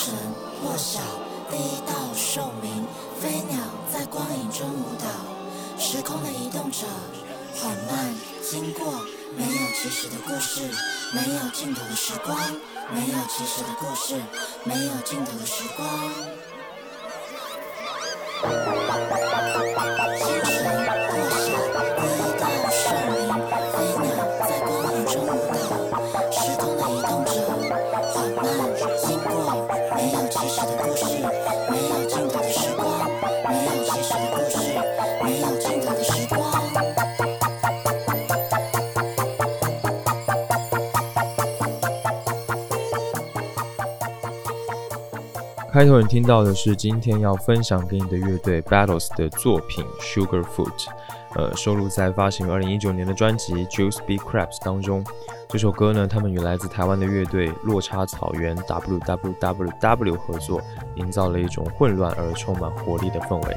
清晨破晓，第一道兽鸣，飞鸟在光影中舞蹈，时空的移动着，缓慢经过，没有起始的故事，没有尽头的时光，没有起始的故事，没有尽头的时光。开头你听到的是今天要分享给你的乐队 Battles 的作品 Sugarfoot，呃，收录在发行于二零一九年的专辑 Juice Be Crabs 当中。这首歌呢，他们与来自台湾的乐队落差草原 WWWW 合作，营造了一种混乱而充满活力的氛围。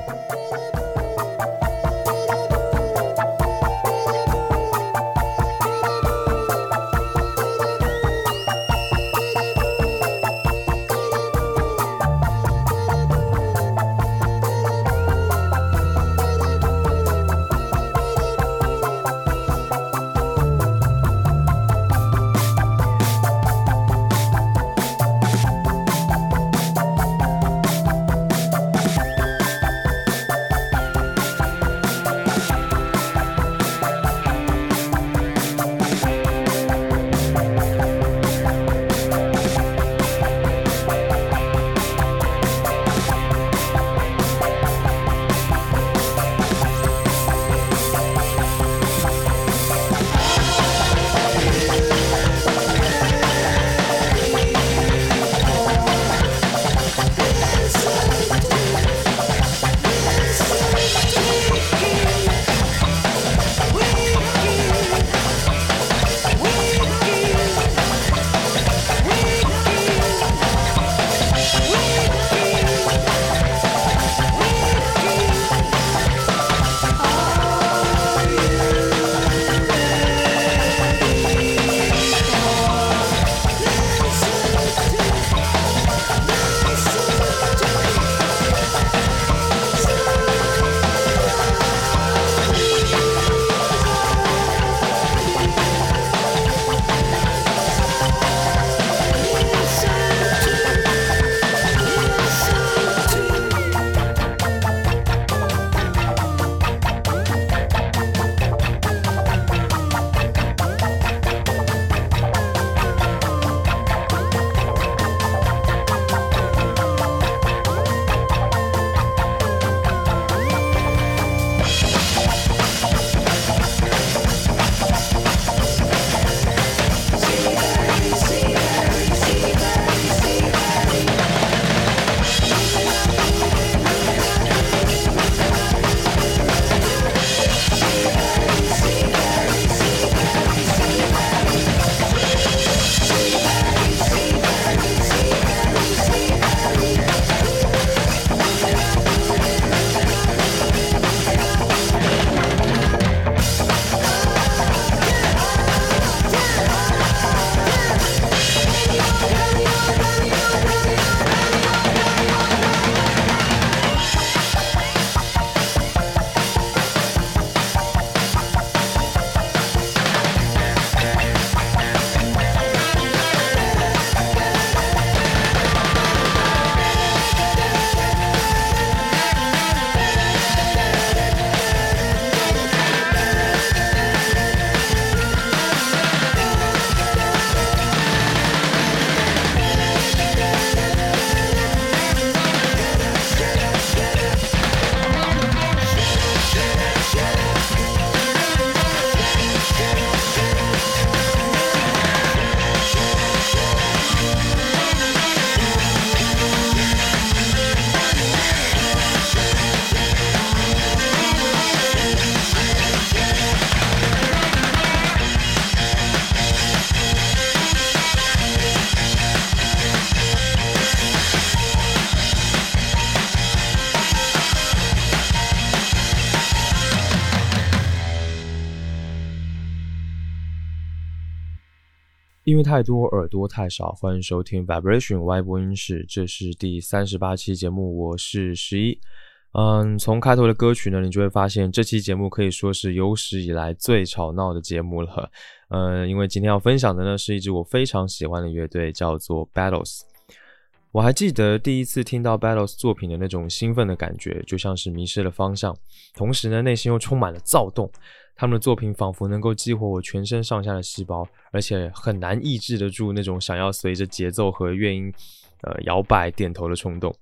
太多，耳朵太少。欢迎收听 Vibration 外播音室，这是第三十八期节目，我是十一。嗯，从开头的歌曲呢，你就会发现这期节目可以说是有史以来最吵闹的节目了。嗯，因为今天要分享的呢，是一支我非常喜欢的乐队，叫做 Battles。我还记得第一次听到 Battles 作品的那种兴奋的感觉，就像是迷失了方向，同时呢，内心又充满了躁动。他们的作品仿佛能够激活我全身上下的细胞，而且很难抑制得住那种想要随着节奏和乐音，呃摇摆点头的冲动。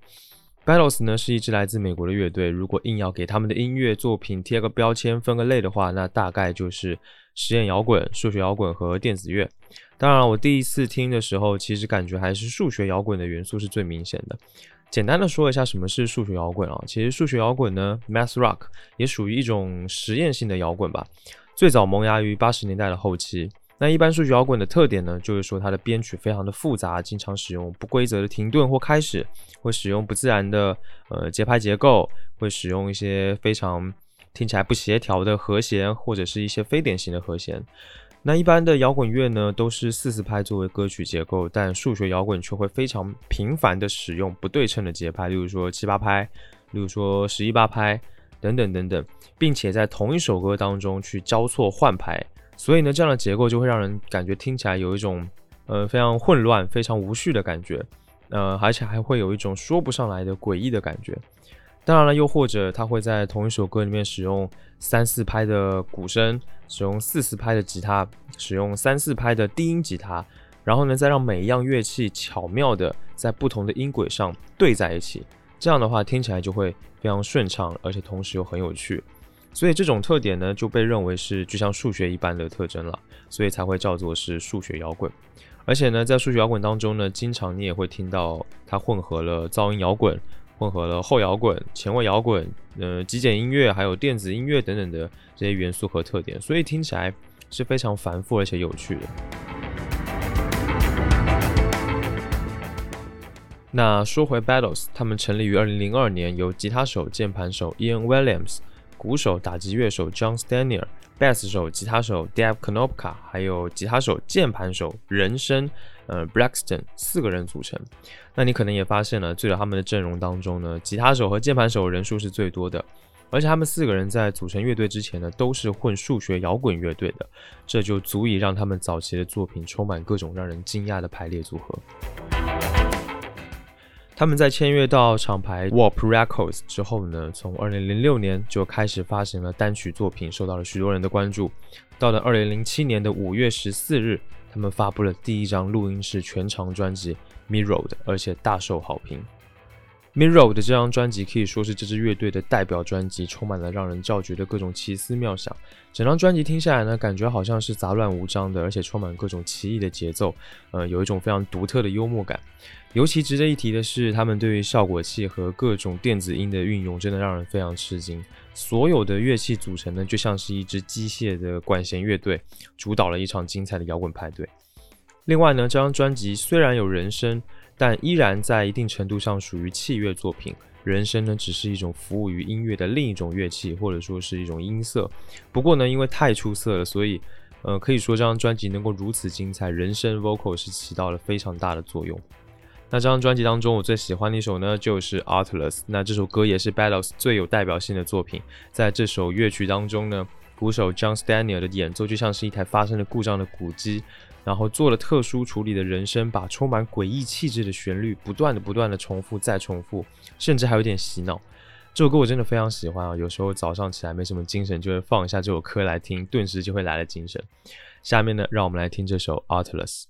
Battles 呢是一支来自美国的乐队，如果硬要给他们的音乐作品贴个标签、分个类的话，那大概就是实验摇滚、数学摇滚和电子乐。当然，我第一次听的时候，其实感觉还是数学摇滚的元素是最明显的。简单的说一下什么是数学摇滚啊？其实数学摇滚呢，Math Rock 也属于一种实验性的摇滚吧。最早萌芽于八十年代的后期。那一般数学摇滚的特点呢，就是说它的编曲非常的复杂，经常使用不规则的停顿或开始，会使用不自然的呃节拍结构，会使用一些非常听起来不协调的和弦，或者是一些非典型的和弦。那一般的摇滚乐呢，都是四四拍作为歌曲结构，但数学摇滚却会非常频繁的使用不对称的节拍，例如说七八拍，例如说十一八拍等等等等，并且在同一首歌当中去交错换拍，所以呢，这样的结构就会让人感觉听起来有一种呃非常混乱、非常无序的感觉，呃，而且还会有一种说不上来的诡异的感觉。当然了，又或者他会在同一首歌里面使用三四拍的鼓声，使用四四拍的吉他，使用三四拍的低音吉他，然后呢，再让每一样乐器巧妙的在不同的音轨上对在一起，这样的话听起来就会非常顺畅，而且同时又很有趣。所以这种特点呢，就被认为是就像数学一般的特征了，所以才会叫做是数学摇滚。而且呢，在数学摇滚当中呢，经常你也会听到它混合了噪音摇滚。混合了后摇滚、前卫摇滚、呃极简音乐，还有电子音乐等等的这些元素和特点，所以听起来是非常繁复而且有趣的。那说回 Battles，他们成立于二零零二年，由吉他手、键盘手 Ian Williams、鼓手、打击乐手 John Stanier、贝斯手、吉他手 Dave Knopka，还有吉他手、键盘手人声。呃，Braxton 四个人组成，那你可能也发现了，最早他们的阵容当中呢，吉他手和键盘手人数是最多的，而且他们四个人在组成乐队之前呢，都是混数学摇滚乐队的，这就足以让他们早期的作品充满各种让人惊讶的排列组合。他们在签约到厂牌 Warp Records 之后呢，从2006年就开始发行了单曲作品，受到了许多人的关注。到了2007年的5月14日。他们发布了第一张录音室全长专辑《Mirror》，而且大受好评。《Mirror》的这张专辑可以说是这支乐队的代表专辑，充满了让人叫绝的各种奇思妙想。整张专辑听下来呢，感觉好像是杂乱无章的，而且充满各种奇异的节奏，呃，有一种非常独特的幽默感。尤其值得一提的是，他们对于效果器和各种电子音的运用，真的让人非常吃惊。所有的乐器组成呢，就像是一支机械的管弦乐队，主导了一场精彩的摇滚派对。另外呢，这张专辑虽然有人声，但依然在一定程度上属于器乐作品。人声呢，只是一种服务于音乐的另一种乐器，或者说是一种音色。不过呢，因为太出色了，所以呃，可以说这张专辑能够如此精彩，人声 vocal 是起到了非常大的作用。那这张专辑当中，我最喜欢的一首呢，就是《Atlas》。那这首歌也是 Battles 最有代表性的作品。在这首乐曲当中呢，鼓手 John Stanier 的演奏就像是一台发生了故障的鼓机，然后做了特殊处理的人声，把充满诡异气质的旋律不断的、不断的重复再重复，甚至还有点洗脑。这首歌我真的非常喜欢啊！有时候早上起来没什么精神，就会放一下这首歌来听，顿时就会来了精神。下面呢，让我们来听这首《Atlas》。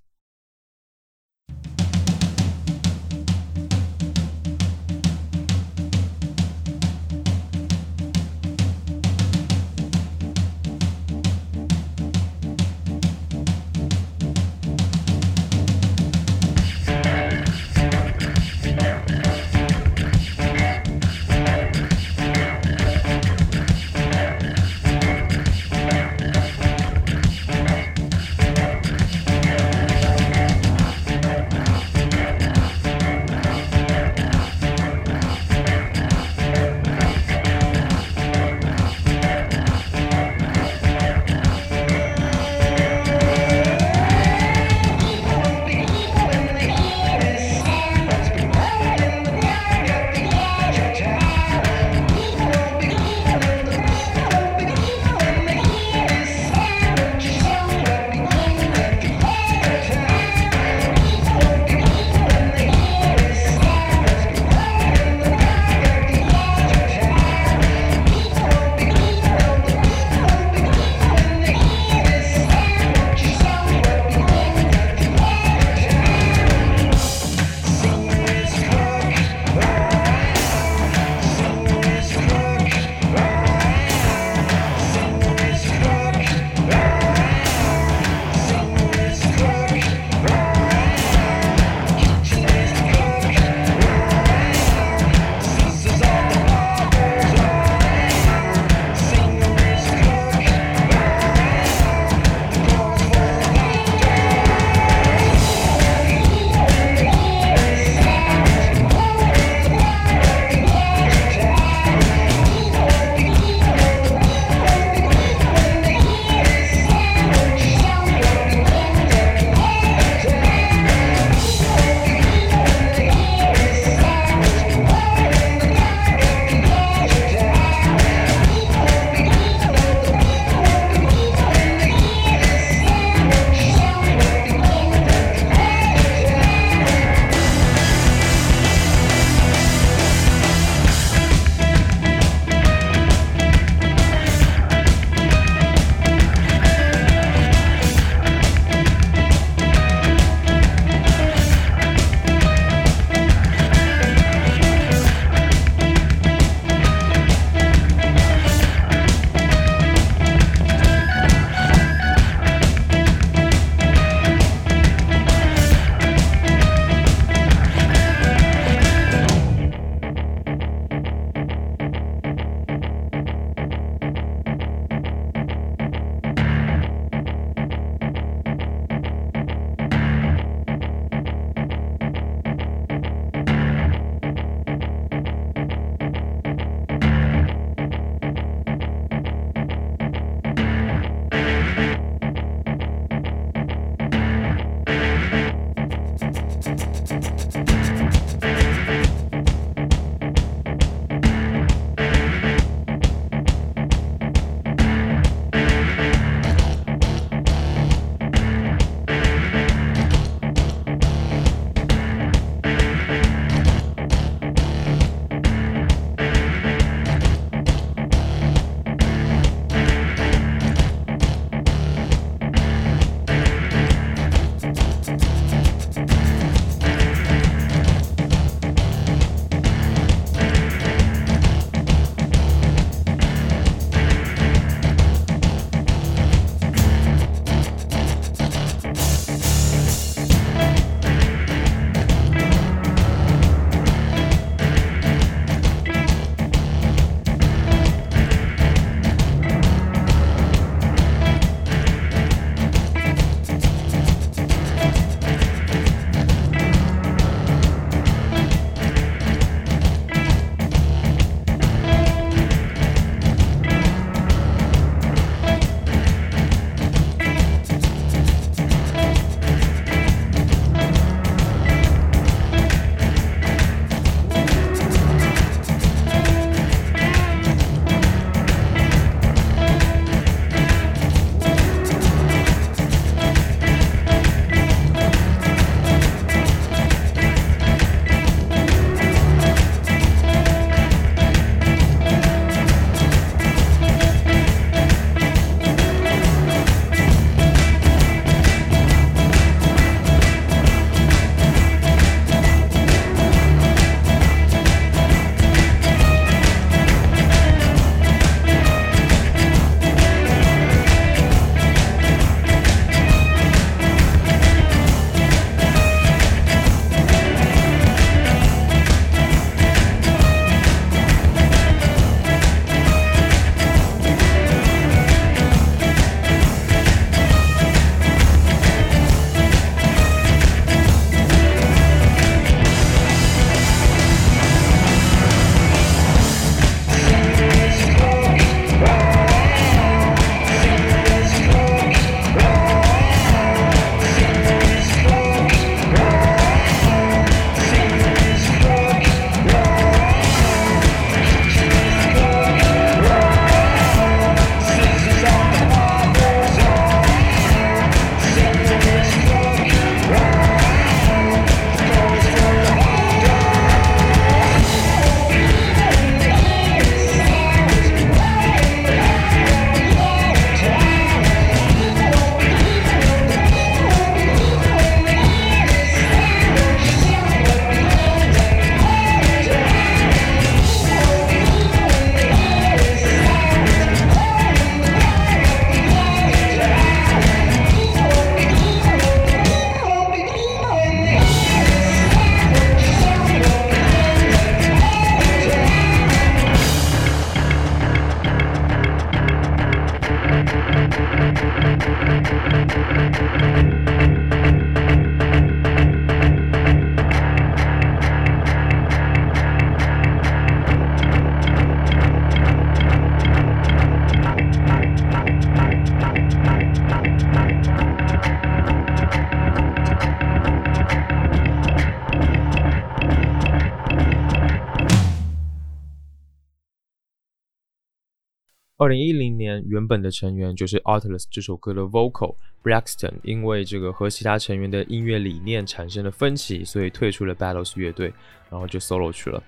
零一零年，原本的成员就是《Atlas》这首歌的 Vocal Braxton，因为这个和其他成员的音乐理念产生了分歧，所以退出了 Battles 乐队，然后就 solo 去了。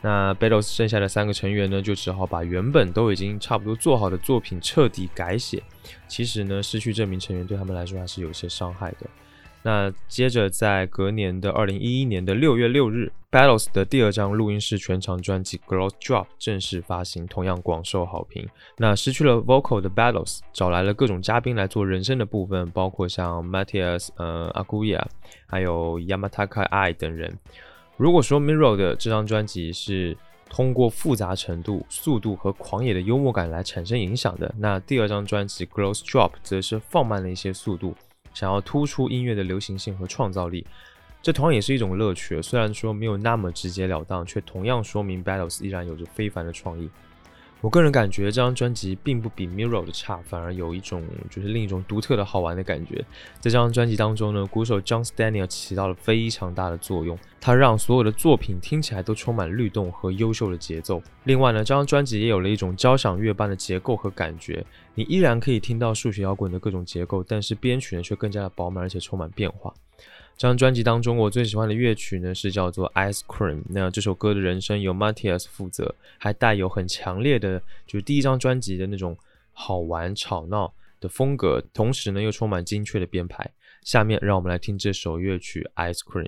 那 Battles 剩下的三个成员呢，就只好把原本都已经差不多做好的作品彻底改写。其实呢，失去这名成员对他们来说还是有些伤害的。那接着，在隔年的二零一一年的六月六日，Battles 的第二张录音室全长专辑《Gloss Drop》正式发行，同样广受好评。那失去了 Vocal 的 Battles 找来了各种嘉宾来做人声的部分，包括像 Matthias、呃 Aguia，还有 Yamataka I 等人。如果说 Mirror 的这张专辑是通过复杂程度、速度和狂野的幽默感来产生影响的，那第二张专辑《Gloss Drop》则是放慢了一些速度。想要突出音乐的流行性和创造力，这同样也是一种乐趣。虽然说没有那么直截了当，却同样说明 Battles 依然有着非凡的创意。我个人感觉这张专辑并不比 Mirror 的差，反而有一种就是另一种独特的好玩的感觉。在这张专辑当中呢，鼓手 John Staniel 起到了非常大的作用，他让所有的作品听起来都充满律动和优秀的节奏。另外呢，这张专辑也有了一种交响乐般的结构和感觉，你依然可以听到数学摇滚的各种结构，但是编曲呢却更加的饱满而且充满变化。这张专辑当中，我最喜欢的乐曲呢是叫做《Ice Cream》。那这首歌的人声由 Matthias 负责，还带有很强烈的，就是第一张专辑的那种好玩吵闹的风格，同时呢又充满精确的编排。下面让我们来听这首乐曲《Ice Cream》。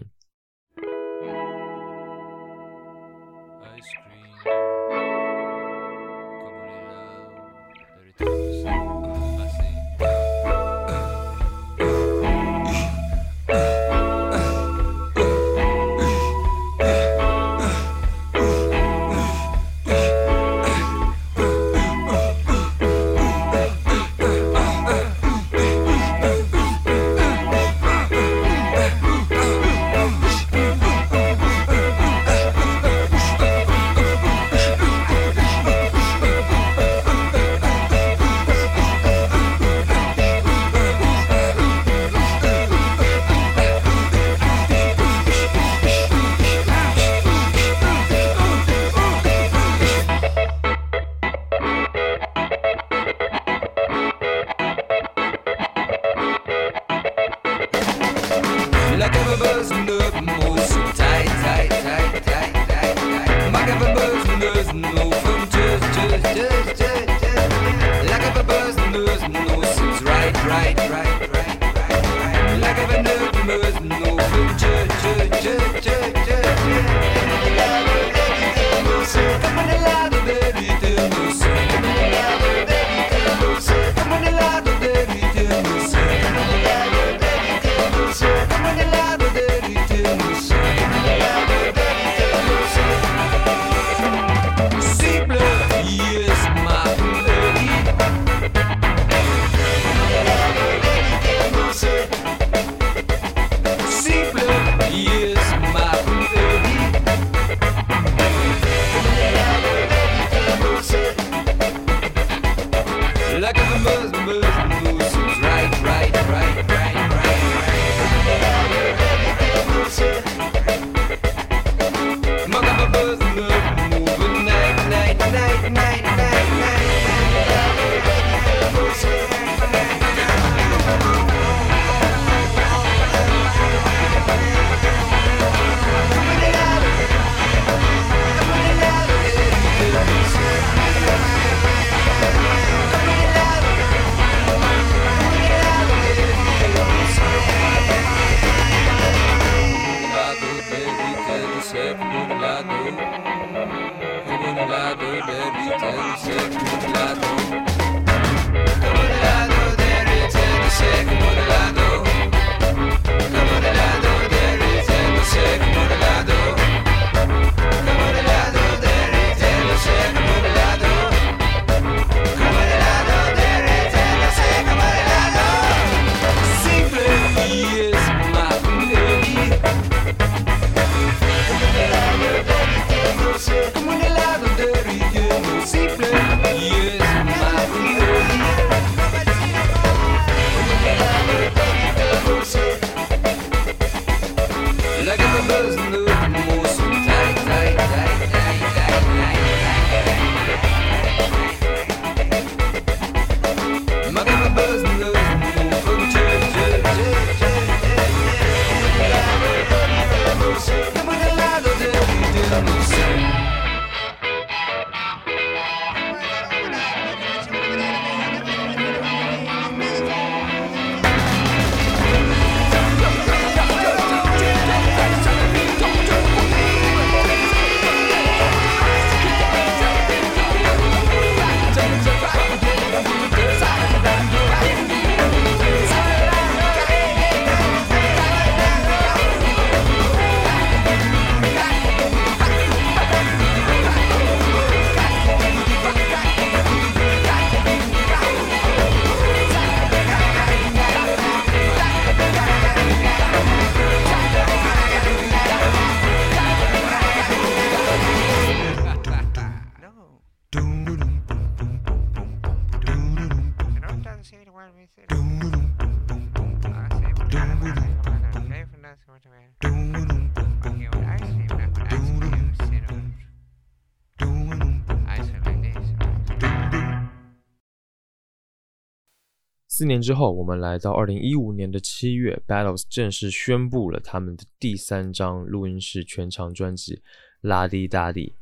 四年之后，我们来到二零一五年的七月，Battles 正式宣布了他们的第三张录音室全长专辑《拉迪达迪》。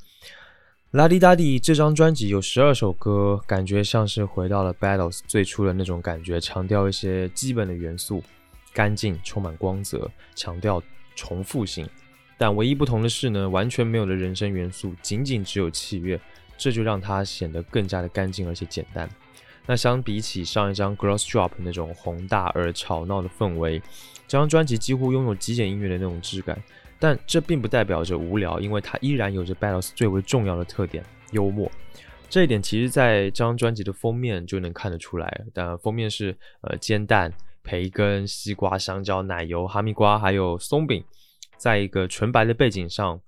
拉迪达迪这张专辑有十二首歌，感觉像是回到了 Battles 最初的那种感觉，强调一些基本的元素，干净、充满光泽，强调重复性。但唯一不同的是呢，完全没有了人声元素，仅仅只有器乐，这就让它显得更加的干净而且简单。那相比起上一张《Gross Drop》那种宏大而吵闹的氛围，这张专辑几乎拥有极简音乐的那种质感。但这并不代表着无聊，因为它依然有着 Battles 最为重要的特点——幽默。这一点其实在这张专辑的封面就能看得出来。但封面是呃煎蛋、培根、西瓜、香蕉、奶油、哈密瓜还有松饼，在一个纯白的背景上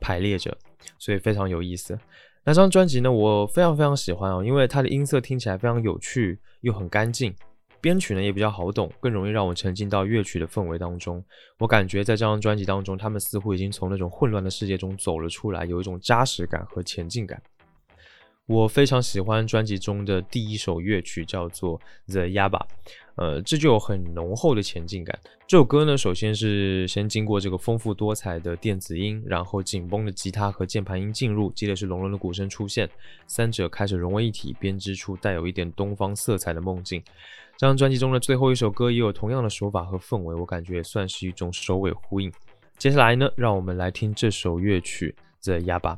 排列着，所以非常有意思。那张专辑呢，我非常非常喜欢哦，因为它的音色听起来非常有趣，又很干净，编曲呢也比较好懂，更容易让我沉浸到乐曲的氛围当中。我感觉在这张专辑当中，他们似乎已经从那种混乱的世界中走了出来，有一种扎实感和前进感。我非常喜欢专辑中的第一首乐曲，叫做《The Yaba》。呃，这就有很浓厚的前进感。这首歌呢，首先是先经过这个丰富多彩的电子音，然后紧绷的吉他和键盘音进入，接着是隆隆的鼓声出现，三者开始融为一体，编织出带有一点东方色彩的梦境。这张专辑中的最后一首歌也有同样的手法和氛围，我感觉也算是一种首尾呼应。接下来呢，让我们来听这首乐曲《The Yaba》。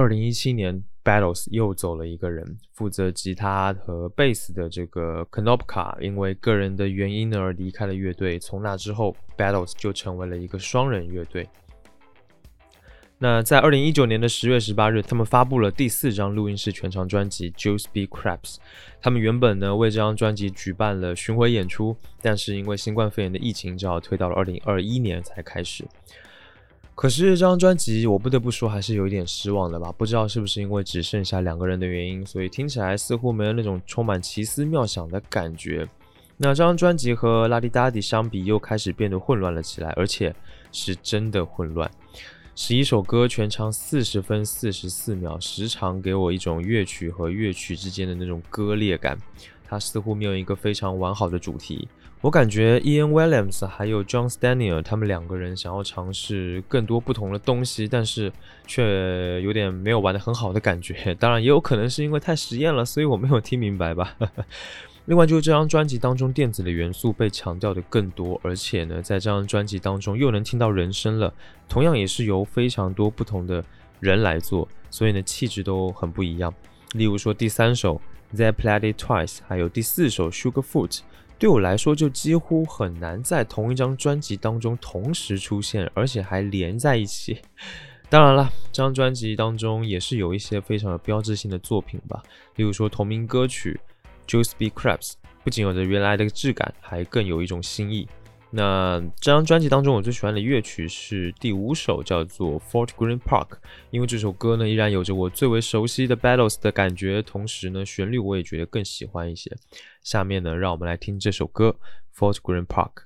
二零一七年，Battles 又走了一个人，负责吉他和贝斯的这个 Knopka，因为个人的原因而离开了乐队。从那之后，Battles 就成为了一个双人乐队。那在二零一九年的十月十八日，他们发布了第四张录音室全长专辑《Juice Be Craps》。他们原本呢为这张专辑举办了巡回演出，但是因为新冠肺炎的疫情，只好推到了二零二一年才开始。可是这张专辑，我不得不说还是有一点失望的吧？不知道是不是因为只剩下两个人的原因，所以听起来似乎没有那种充满奇思妙想的感觉。那这张专辑和《拉迪达迪》相比，又开始变得混乱了起来，而且是真的混乱。十一首歌全长四十分四十四秒，时常给我一种乐曲和乐曲之间的那种割裂感。它似乎没有一个非常完好的主题。我感觉 Ian Williams 还有 John Stanier 他们两个人想要尝试更多不同的东西，但是却有点没有玩的很好的感觉。当然，也有可能是因为太实验了，所以我没有听明白吧。另外，就是这张专辑当中电子的元素被强调的更多，而且呢，在这张专辑当中又能听到人声了，同样也是由非常多不同的人来做，所以呢，气质都很不一样。例如说第三首《They Played It Twice》，还有第四首《Sugar Foot》，对我来说就几乎很难在同一张专辑当中同时出现，而且还连在一起。当然了，这张专辑当中也是有一些非常有标志性的作品吧，例如说同名歌曲。Juice Be Crabs，不仅有着原来的质感，还更有一种新意。那这张专辑当中，我最喜欢的乐曲是第五首，叫做 Fort Green Park，因为这首歌呢依然有着我最为熟悉的 Battles 的感觉，同时呢旋律我也觉得更喜欢一些。下面呢，让我们来听这首歌 Fort Green Park。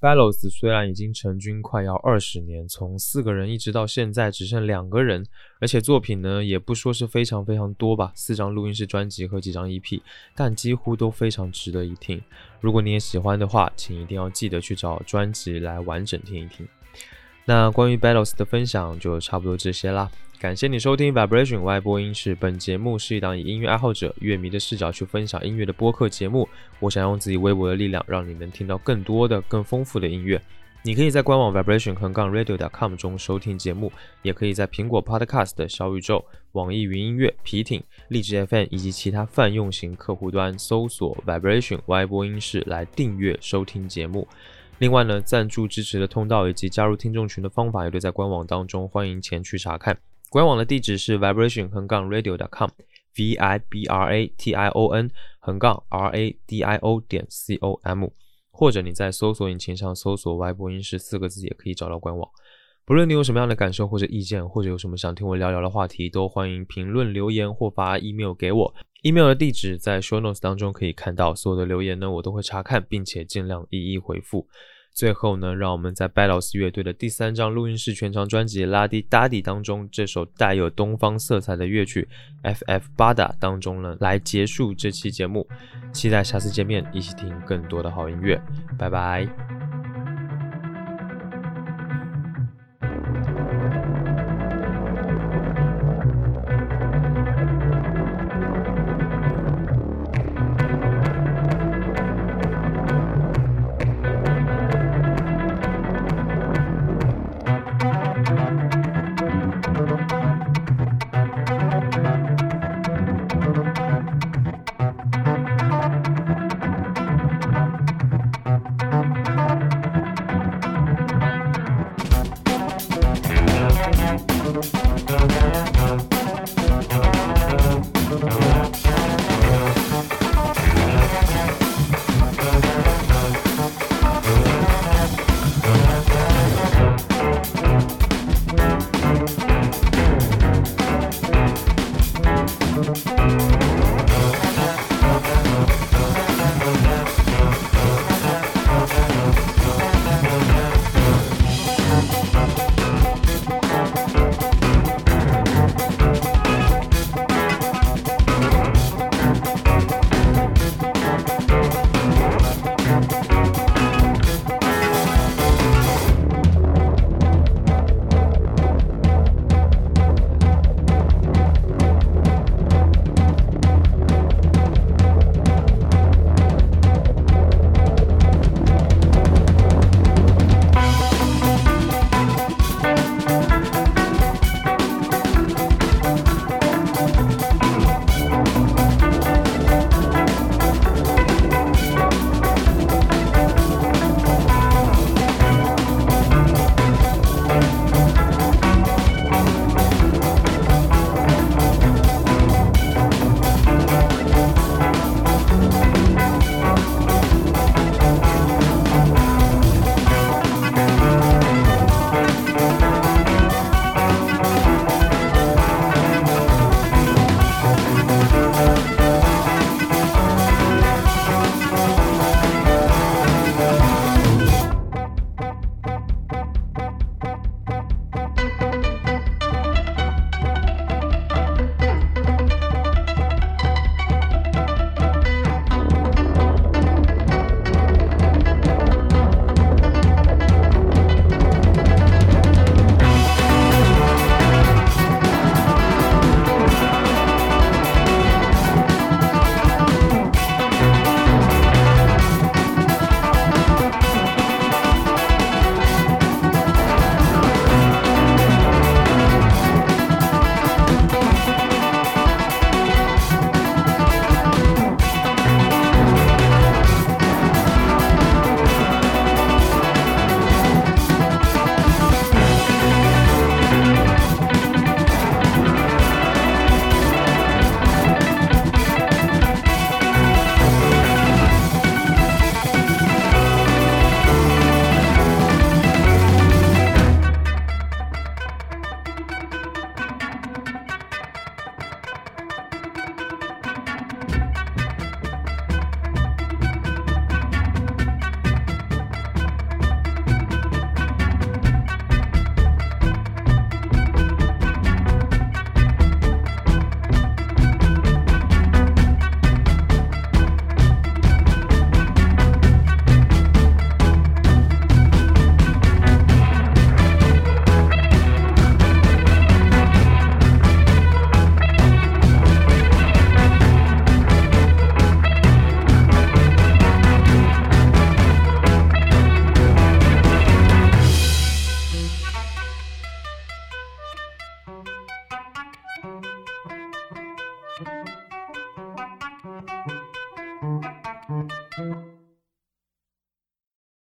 Bellows 虽然已经成军快要二十年，从四个人一直到现在只剩两个人，而且作品呢也不说是非常非常多吧，四张录音室专辑和几张 EP，但几乎都非常值得一听。如果你也喜欢的话，请一定要记得去找专辑来完整听一听。那关于 Bellows 的分享就差不多这些啦。感谢你收听 Vibration 外播音室。本节目是一档以音乐爱好者、乐迷的视角去分享音乐的播客节目。我想用自己微薄的力量，让你能听到更多的、更丰富的音乐。你可以在官网 vibration 横杠 radio.com 中收听节目，也可以在苹果 Podcast、小宇宙、网易云音乐、皮艇、荔枝 FM 以及其他泛用型客户端搜索 Vibration 外播音室来订阅收听节目。另外呢，赞助支持的通道以及加入听众群的方法也都在官网当中，欢迎前去查看。官网的地址是 vibration 横杠 radio.com，v i b r a t i o n 横杠 r a d i o 点 c o m，或者你在搜索引擎上搜索 “Y 播音室”四个字，也可以找到官网。不论你有什么样的感受或者意见，或者有什么想听我聊聊的话题，都欢迎评论留言或发 email 给我。Email 的地址在 show notes 当中可以看到。所有的留言呢，我都会查看，并且尽量一一回复。最后呢，让我们在 Bellows 乐队的第三张录音室全长专辑《拉迪达迪》当中，这首带有东方色彩的乐曲《FF 巴达》当中呢，来结束这期节目。期待下次见面，一起听更多的好音乐。拜拜。